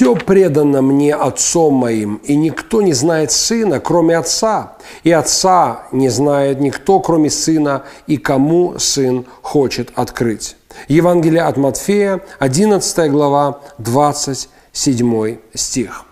все предано мне Отцом моим, и никто не знает Сына, кроме Отца, и Отца не знает никто, кроме Сына, и кому Сын хочет открыть». Евангелие от Матфея, 11 глава, 27 стих.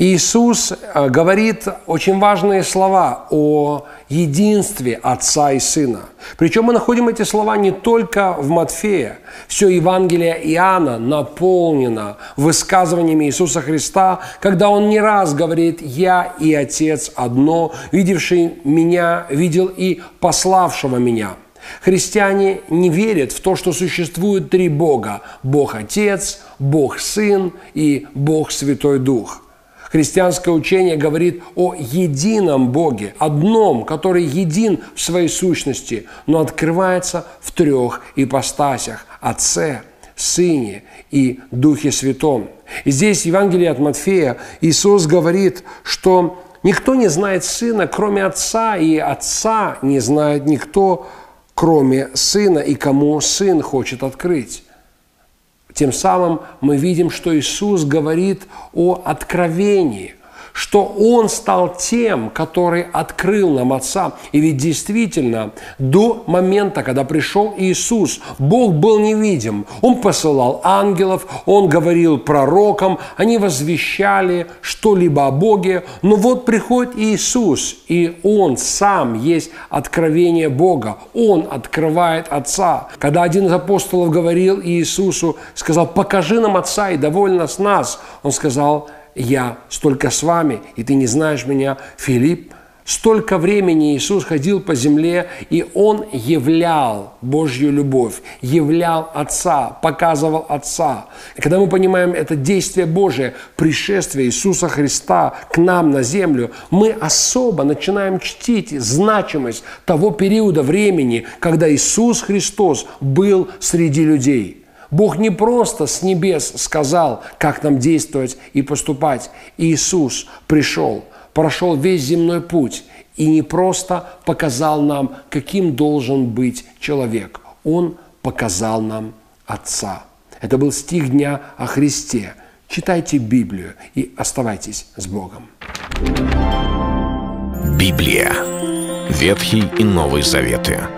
Иисус э, говорит очень важные слова о единстве Отца и Сына. Причем мы находим эти слова не только в Матфея. Все Евангелие Иоанна наполнено высказываниями Иисуса Христа, когда Он не раз говорит «Я и Отец одно, видевший Меня, видел и пославшего Меня». Христиане не верят в то, что существует три Бога – Бог Отец, Бог Сын и Бог Святой Дух – Христианское учение говорит о едином Боге, одном, который един в своей сущности, но открывается в трех ипостасях – Отце, Сыне и Духе Святом. И здесь в Евангелии от Матфея Иисус говорит, что никто не знает Сына, кроме Отца, и Отца не знает никто, кроме Сына, и кому Сын хочет открыть. Тем самым мы видим, что Иисус говорит о откровении, что Он стал тем, который открыл нам Отца. И ведь действительно, до момента, когда пришел Иисус, Бог был невидим. Он посылал ангелов, Он говорил пророкам, они возвещали что-либо о Боге. Но вот приходит Иисус, и Он сам есть откровение Бога. Он открывает Отца. Когда один из апостолов говорил Иисусу, сказал, покажи нам Отца и довольно с нас, Он сказал, я столько с вами, и ты не знаешь меня, Филипп. Столько времени Иисус ходил по земле, и Он являл Божью любовь, являл Отца, показывал Отца. И когда мы понимаем это действие Божие, пришествие Иисуса Христа к нам на землю, мы особо начинаем чтить значимость того периода времени, когда Иисус Христос был среди людей – Бог не просто с небес сказал, как нам действовать и поступать. Иисус пришел, прошел весь земной путь и не просто показал нам, каким должен быть человек. Он показал нам Отца. Это был стих дня о Христе. Читайте Библию и оставайтесь с Богом. Библия. Ветхий и Новый Заветы.